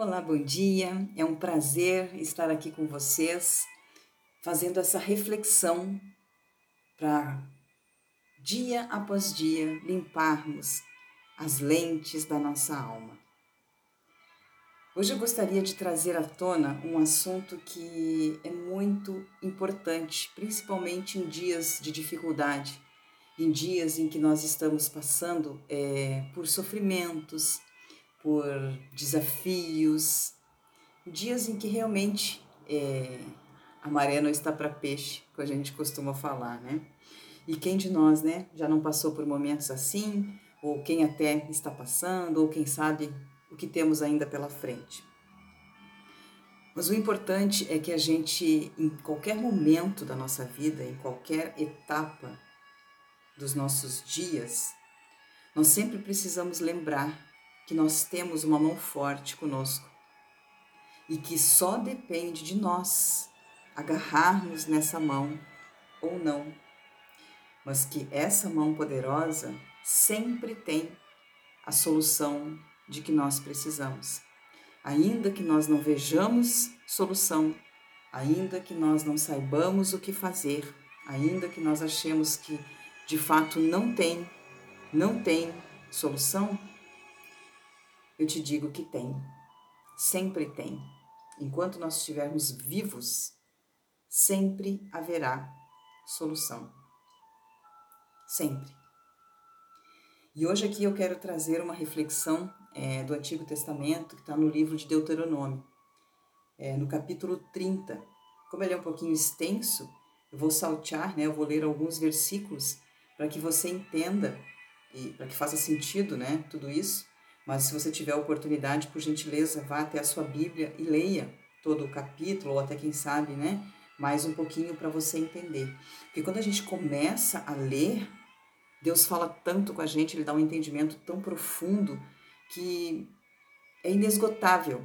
Olá, bom dia. É um prazer estar aqui com vocês, fazendo essa reflexão para dia após dia limparmos as lentes da nossa alma. Hoje eu gostaria de trazer à tona um assunto que é muito importante, principalmente em dias de dificuldade, em dias em que nós estamos passando é, por sofrimentos, por desafios, dias em que realmente é, a maré não está para peixe, como a gente costuma falar, né? E quem de nós, né, já não passou por momentos assim, ou quem até está passando, ou quem sabe o que temos ainda pela frente. Mas o importante é que a gente, em qualquer momento da nossa vida, em qualquer etapa dos nossos dias, nós sempre precisamos lembrar que nós temos uma mão forte conosco e que só depende de nós agarrarmos nessa mão ou não, mas que essa mão poderosa sempre tem a solução de que nós precisamos. Ainda que nós não vejamos solução, ainda que nós não saibamos o que fazer, ainda que nós achemos que de fato não tem, não tem solução, eu te digo que tem. Sempre tem. Enquanto nós estivermos vivos, sempre haverá solução. Sempre. E hoje aqui eu quero trazer uma reflexão é, do Antigo Testamento que está no livro de Deuteronômio, é, no capítulo 30. Como ele é um pouquinho extenso, eu vou saltear, né, eu vou ler alguns versículos para que você entenda e para que faça sentido né, tudo isso mas se você tiver oportunidade, por gentileza, vá até a sua Bíblia e leia todo o capítulo, ou até quem sabe, né? Mais um pouquinho para você entender. Porque quando a gente começa a ler, Deus fala tanto com a gente, Ele dá um entendimento tão profundo que é inesgotável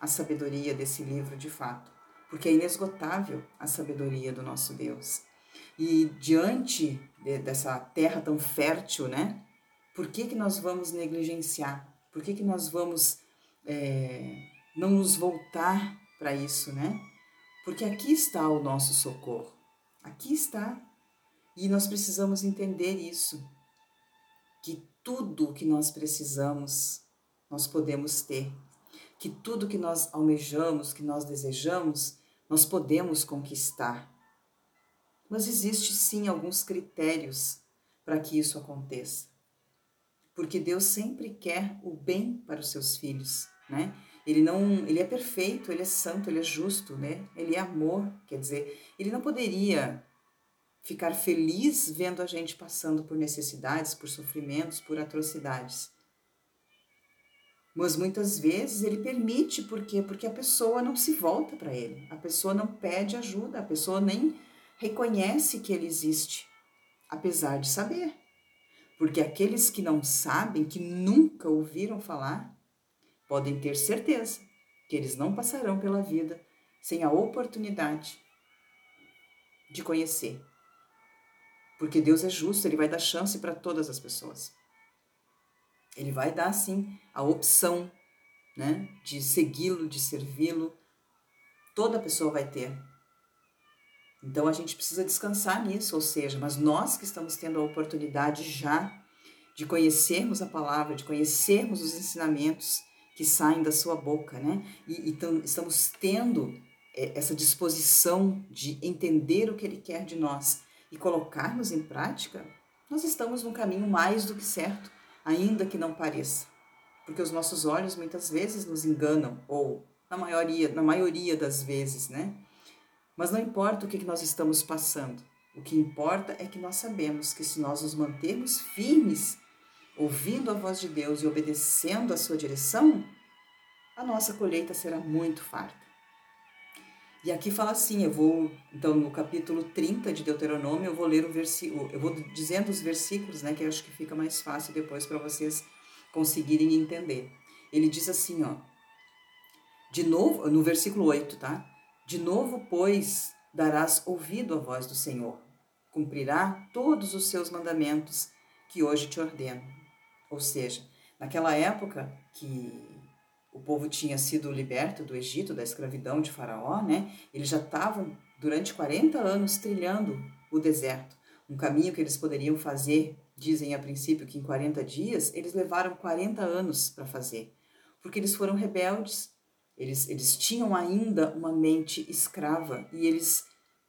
a sabedoria desse livro de fato. Porque é inesgotável a sabedoria do nosso Deus. E diante de, dessa terra tão fértil, né? Por que, que nós vamos negligenciar? Por que, que nós vamos é, não nos voltar para isso, né? Porque aqui está o nosso socorro. Aqui está. E nós precisamos entender isso. Que tudo o que nós precisamos, nós podemos ter. Que tudo que nós almejamos, que nós desejamos, nós podemos conquistar. Mas existe sim alguns critérios para que isso aconteça porque Deus sempre quer o bem para os seus filhos, né? Ele não, ele é perfeito, ele é santo, ele é justo, né? Ele é amor, quer dizer, ele não poderia ficar feliz vendo a gente passando por necessidades, por sofrimentos, por atrocidades. Mas muitas vezes ele permite, por quê? Porque a pessoa não se volta para ele, a pessoa não pede ajuda, a pessoa nem reconhece que ele existe, apesar de saber. Porque aqueles que não sabem, que nunca ouviram falar, podem ter certeza que eles não passarão pela vida sem a oportunidade de conhecer. Porque Deus é justo, Ele vai dar chance para todas as pessoas. Ele vai dar, sim, a opção né, de segui-lo, de servi-lo. Toda pessoa vai ter. Então a gente precisa descansar nisso, ou seja, mas nós que estamos tendo a oportunidade já de conhecermos a palavra, de conhecermos os ensinamentos que saem da sua boca, né? E então estamos tendo é, essa disposição de entender o que ele quer de nós e colocarmos em prática, nós estamos no caminho mais do que certo, ainda que não pareça. Porque os nossos olhos muitas vezes nos enganam, ou na maioria, na maioria das vezes, né? Mas não importa o que nós estamos passando. O que importa é que nós sabemos que se nós nos mantermos firmes, ouvindo a voz de Deus e obedecendo a sua direção, a nossa colheita será muito farta. E aqui fala assim, eu vou, então no capítulo 30 de Deuteronômio, eu vou ler o versículo, eu vou dizendo os versículos, né, que eu acho que fica mais fácil depois para vocês conseguirem entender. Ele diz assim, ó, de novo, no versículo 8, tá? De novo, pois, darás ouvido à voz do Senhor, cumprirá todos os seus mandamentos que hoje te ordeno. Ou seja, naquela época que o povo tinha sido liberto do Egito, da escravidão de Faraó, né? Eles já estavam durante 40 anos trilhando o deserto. Um caminho que eles poderiam fazer, dizem a princípio que em 40 dias, eles levaram 40 anos para fazer, porque eles foram rebeldes, eles, eles tinham ainda uma mente escrava e eles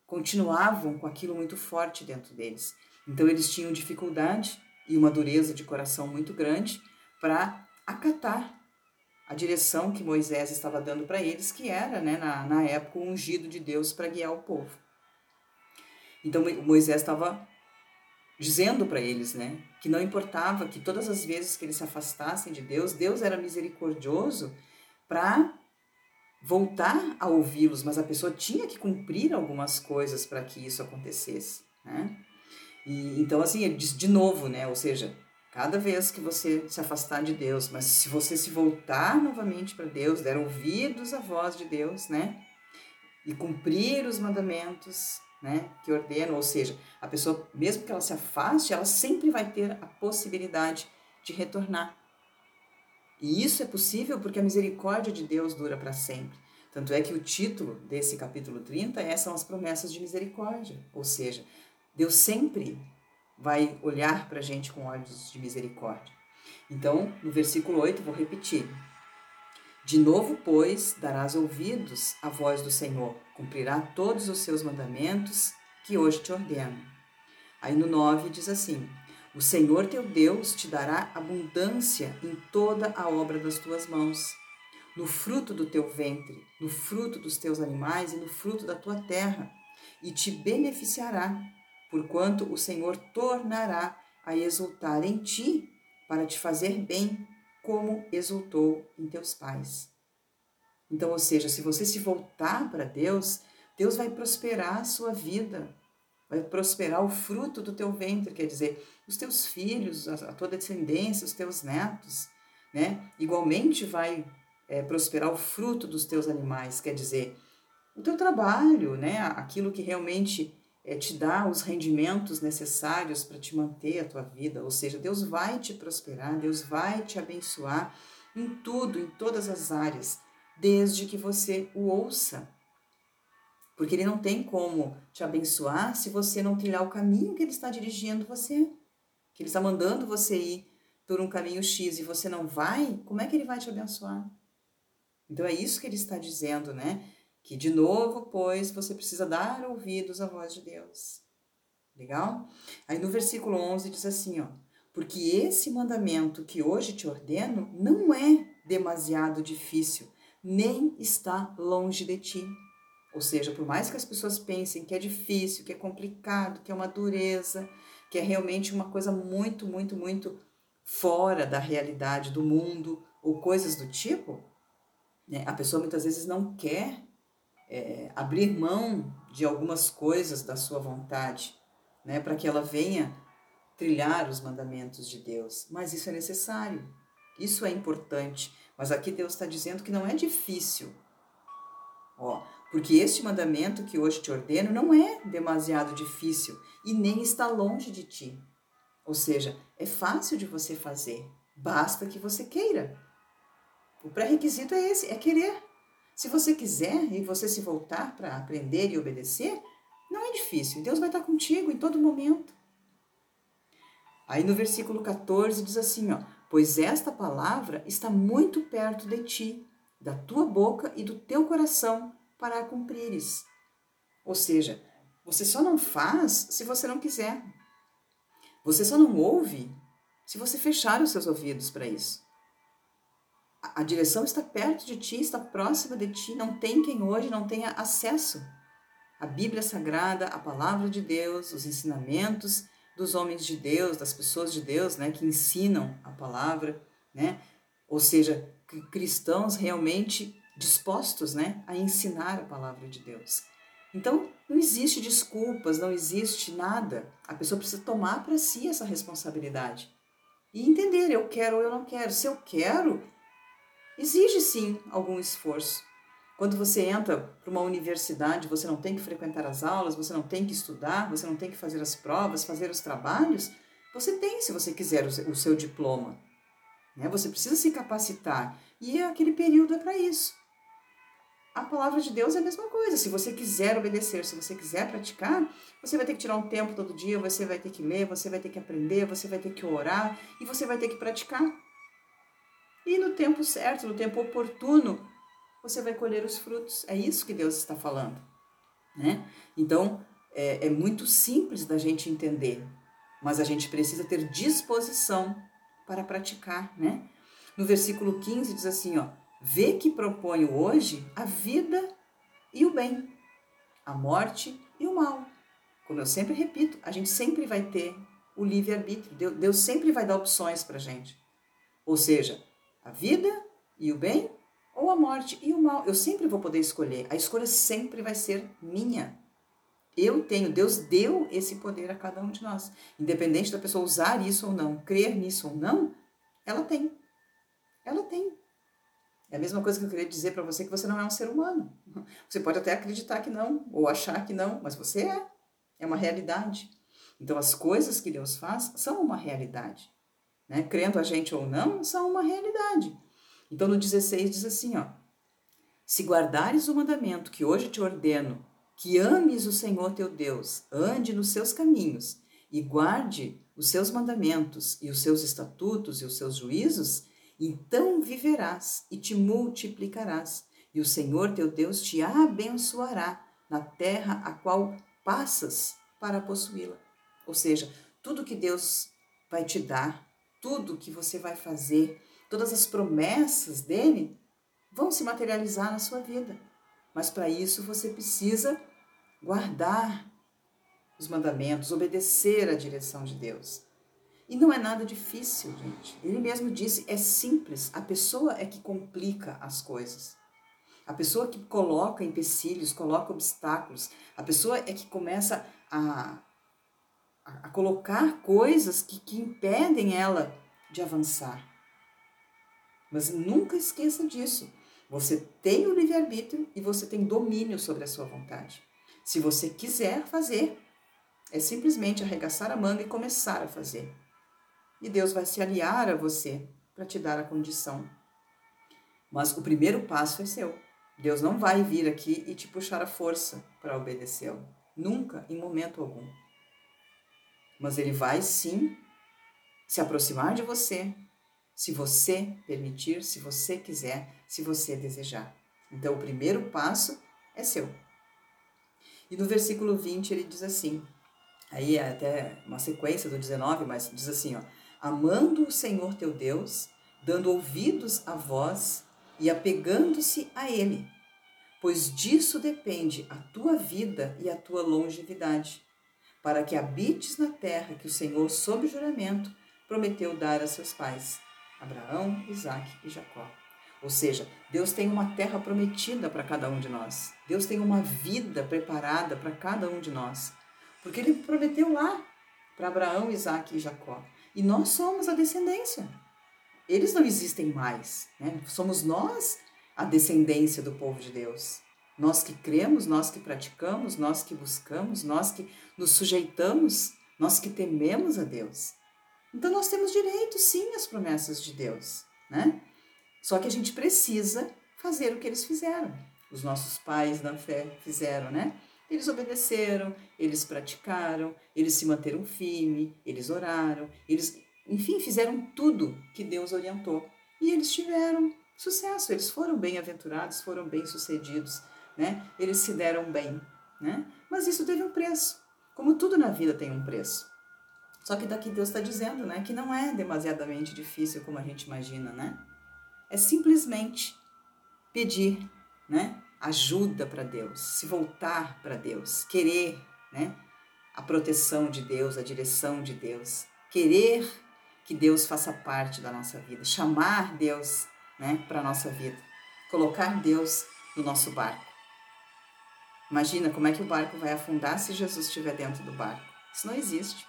continuavam com aquilo muito forte dentro deles. Então eles tinham dificuldade e uma dureza de coração muito grande para acatar a direção que Moisés estava dando para eles, que era, né, na, na época, o ungido de Deus para guiar o povo. Então Moisés estava dizendo para eles, né, que não importava que todas as vezes que eles se afastassem de Deus, Deus era misericordioso para voltar a ouvi-los, mas a pessoa tinha que cumprir algumas coisas para que isso acontecesse, né? E, então, assim, ele diz de novo, né? Ou seja, cada vez que você se afastar de Deus, mas se você se voltar novamente para Deus, der ouvidos à voz de Deus, né? E cumprir os mandamentos, né? Que ordenam, ou seja, a pessoa, mesmo que ela se afaste, ela sempre vai ter a possibilidade de retornar. E isso é possível porque a misericórdia de Deus dura para sempre. Tanto é que o título desse capítulo 30 é, são as promessas de misericórdia. Ou seja, Deus sempre vai olhar para a gente com olhos de misericórdia. Então, no versículo 8, vou repetir. De novo, pois, darás ouvidos à voz do Senhor, cumprirá todos os seus mandamentos que hoje te ordeno. Aí no 9 diz assim: o Senhor teu Deus te dará abundância em toda a obra das tuas mãos, no fruto do teu ventre, no fruto dos teus animais e no fruto da tua terra, e te beneficiará, porquanto o Senhor tornará a exultar em ti para te fazer bem, como exultou em teus pais. Então, ou seja, se você se voltar para Deus, Deus vai prosperar a sua vida, vai prosperar o fruto do teu ventre, quer dizer, os teus filhos, a, tua descendência, os teus netos, né? Igualmente vai é, prosperar o fruto dos teus animais, quer dizer, o teu trabalho, né? Aquilo que realmente é, te dá os rendimentos necessários para te manter a tua vida, ou seja, Deus vai te prosperar, Deus vai te abençoar em tudo, em todas as áreas, desde que você o ouça porque ele não tem como te abençoar se você não trilhar o caminho que ele está dirigindo você. Que ele está mandando você ir por um caminho X e você não vai, como é que ele vai te abençoar? Então é isso que ele está dizendo, né? Que de novo, pois, você precisa dar ouvidos à voz de Deus. Legal? Aí no versículo 11 diz assim, ó: Porque esse mandamento que hoje te ordeno não é demasiado difícil, nem está longe de ti ou seja, por mais que as pessoas pensem que é difícil, que é complicado, que é uma dureza, que é realmente uma coisa muito, muito, muito fora da realidade do mundo ou coisas do tipo, né? a pessoa muitas vezes não quer é, abrir mão de algumas coisas da sua vontade, né? para que ela venha trilhar os mandamentos de Deus. Mas isso é necessário, isso é importante. Mas aqui Deus está dizendo que não é difícil. Ó, porque este mandamento que hoje te ordeno não é demasiado difícil e nem está longe de ti. Ou seja, é fácil de você fazer, basta que você queira. O pré-requisito é esse, é querer. Se você quiser e você se voltar para aprender e obedecer, não é difícil. Deus vai estar contigo em todo momento. Aí no versículo 14 diz assim, ó: "Pois esta palavra está muito perto de ti, da tua boca e do teu coração, para cumprires. Ou seja, você só não faz se você não quiser. Você só não ouve se você fechar os seus ouvidos para isso. A, a direção está perto de ti, está próxima de ti, não tem quem hoje não tenha acesso. A Bíblia Sagrada, a palavra de Deus, os ensinamentos dos homens de Deus, das pessoas de Deus, né, que ensinam a palavra, né? Ou seja, cristãos realmente dispostos né, a ensinar a palavra de Deus. Então, não existe desculpas, não existe nada. A pessoa precisa tomar para si essa responsabilidade e entender: eu quero ou eu não quero. Se eu quero, exige sim algum esforço. Quando você entra para uma universidade, você não tem que frequentar as aulas, você não tem que estudar, você não tem que fazer as provas, fazer os trabalhos. Você tem, se você quiser, o seu diploma. Né? Você precisa se capacitar. E aquele período é para isso. A palavra de Deus é a mesma coisa. Se você quiser obedecer, se você quiser praticar, você vai ter que tirar um tempo todo dia, você vai ter que ler, você vai ter que aprender, você vai ter que orar e você vai ter que praticar. E no tempo certo, no tempo oportuno, você vai colher os frutos. É isso que Deus está falando. Né? Então, é, é muito simples da gente entender, mas a gente precisa ter disposição para praticar. Né? No versículo 15 diz assim: ó, Vê que proponho hoje a vida e o bem, a morte e o mal. Como eu sempre repito, a gente sempre vai ter o livre-arbítrio. Deus sempre vai dar opções para gente. Ou seja, a vida e o bem ou a morte e o mal. Eu sempre vou poder escolher. A escolha sempre vai ser minha. Eu tenho, Deus deu esse poder a cada um de nós. Independente da pessoa usar isso ou não, crer nisso ou não, ela tem. Ela tem. É a mesma coisa que eu queria dizer para você que você não é um ser humano. Você pode até acreditar que não, ou achar que não, mas você é. É uma realidade. Então, as coisas que Deus faz são uma realidade. Né? Crendo a gente ou não, são uma realidade. Então, no 16 diz assim, ó. Se guardares o mandamento que hoje te ordeno, que ames o Senhor teu Deus, ande nos seus caminhos e guarde os seus mandamentos e os seus estatutos e os seus juízos, então viverás e te multiplicarás, e o Senhor teu Deus te abençoará na terra a qual passas para possuí-la. Ou seja, tudo que Deus vai te dar, tudo que você vai fazer, todas as promessas dele vão se materializar na sua vida. Mas para isso você precisa guardar os mandamentos, obedecer à direção de Deus. E não é nada difícil, gente. Ele mesmo disse, é simples. A pessoa é que complica as coisas. A pessoa que coloca empecilhos, coloca obstáculos, a pessoa é que começa a, a, colocar coisas que, que impedem ela de avançar. Mas nunca esqueça disso. Você tem o livre-arbítrio e você tem domínio sobre a sua vontade. Se você quiser fazer, é simplesmente arregaçar a manga e começar a fazer. E Deus vai se aliar a você para te dar a condição. Mas o primeiro passo é seu. Deus não vai vir aqui e te puxar a força para obedecê-lo. Nunca, em momento algum. Mas ele vai sim se aproximar de você, se você permitir, se você quiser, se você desejar. Então, o primeiro passo é seu. E no versículo 20 ele diz assim, aí é até uma sequência do 19, mas diz assim, ó, amando o Senhor teu Deus, dando ouvidos à voz e apegando-se a Ele, pois disso depende a tua vida e a tua longevidade, para que habites na terra que o Senhor, sob juramento, prometeu dar a seus pais, Abraão, Isaque e Jacó. Ou seja, Deus tem uma terra prometida para cada um de nós. Deus tem uma vida preparada para cada um de nós. Porque Ele prometeu lá para Abraão, Isaque e Jacó. E nós somos a descendência. Eles não existem mais. Né? Somos nós a descendência do povo de Deus. Nós que cremos, nós que praticamos, nós que buscamos, nós que nos sujeitamos, nós que tememos a Deus. Então nós temos direito sim às promessas de Deus, né? Só que a gente precisa fazer o que eles fizeram. Os nossos pais da fé fizeram, né? Eles obedeceram, eles praticaram, eles se manteram firmes, eles oraram, eles, enfim, fizeram tudo que Deus orientou. E eles tiveram sucesso, eles foram bem-aventurados, foram bem-sucedidos, né? Eles se deram bem, né? Mas isso teve um preço. Como tudo na vida tem um preço. Só que daqui Deus está dizendo, né, que não é demasiadamente difícil como a gente imagina, né? é simplesmente pedir, né? Ajuda para Deus, se voltar para Deus, querer, né? A proteção de Deus, a direção de Deus, querer que Deus faça parte da nossa vida, chamar Deus, né, para nossa vida, colocar Deus no nosso barco. Imagina como é que o barco vai afundar se Jesus estiver dentro do barco. Isso não existe.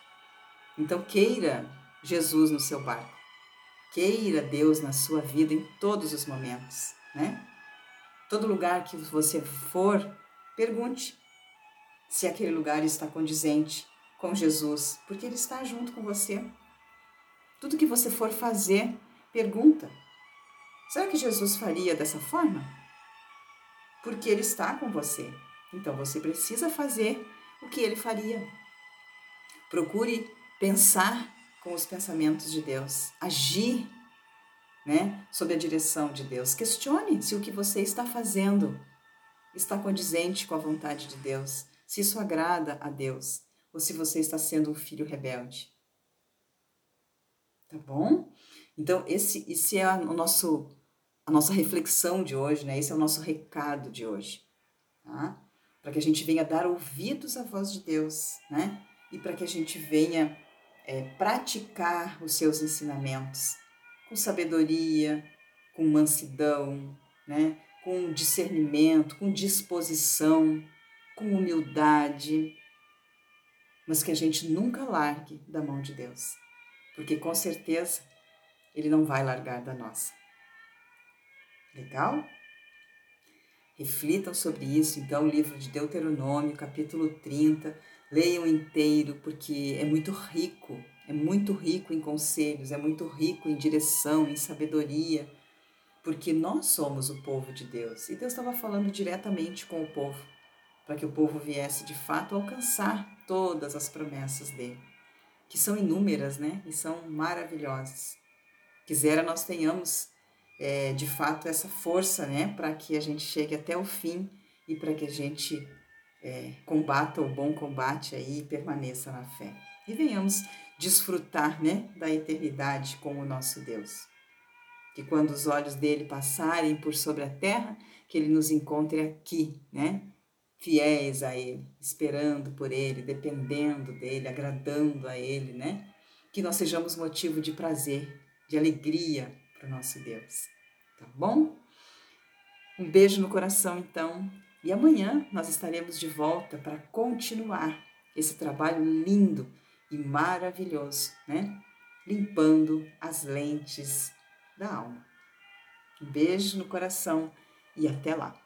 Então queira Jesus no seu barco. Queira Deus na sua vida em todos os momentos, né? Todo lugar que você for, pergunte se aquele lugar está condizente com Jesus, porque Ele está junto com você. Tudo que você for fazer, Pergunta: será que Jesus faria dessa forma? Porque ele está com você. Então você precisa fazer o que ele faria. Procure pensar com os pensamentos de Deus, agir, né, sob a direção de Deus. Questione se o que você está fazendo está condizente com a vontade de Deus, se isso agrada a Deus, ou se você está sendo um filho rebelde. Tá bom? Então, esse, esse é o nosso, a nossa reflexão de hoje, né? Esse é o nosso recado de hoje, tá? Para que a gente venha dar ouvidos à voz de Deus, né? E para que a gente venha é, praticar os seus ensinamentos com sabedoria, com mansidão, né? Com discernimento, com disposição, com humildade, mas que a gente nunca largue da mão de Deus, porque com certeza ele não vai largar da nossa. Legal? Reflitam sobre isso, então, o livro de Deuteronômio, capítulo 30, leiam inteiro, porque é muito rico, é muito rico em conselhos, é muito rico em direção, em sabedoria, porque nós somos o povo de Deus. E Deus estava falando diretamente com o povo, para que o povo viesse de fato alcançar todas as promessas dele, que são inúmeras, né? E são maravilhosas. Quisera nós tenhamos é, de fato essa força, né, para que a gente chegue até o fim e para que a gente é, combata o bom combate aí e permaneça na fé. E venhamos desfrutar, né, da eternidade com o nosso Deus. Que quando os olhos dele passarem por sobre a terra, que ele nos encontre aqui, né, fiéis a ele, esperando por ele, dependendo dele, agradando a ele, né? Que nós sejamos motivo de prazer de alegria para o nosso Deus. Tá bom? Um beijo no coração, então. E amanhã nós estaremos de volta para continuar esse trabalho lindo e maravilhoso, né? Limpando as lentes da alma. Um beijo no coração e até lá.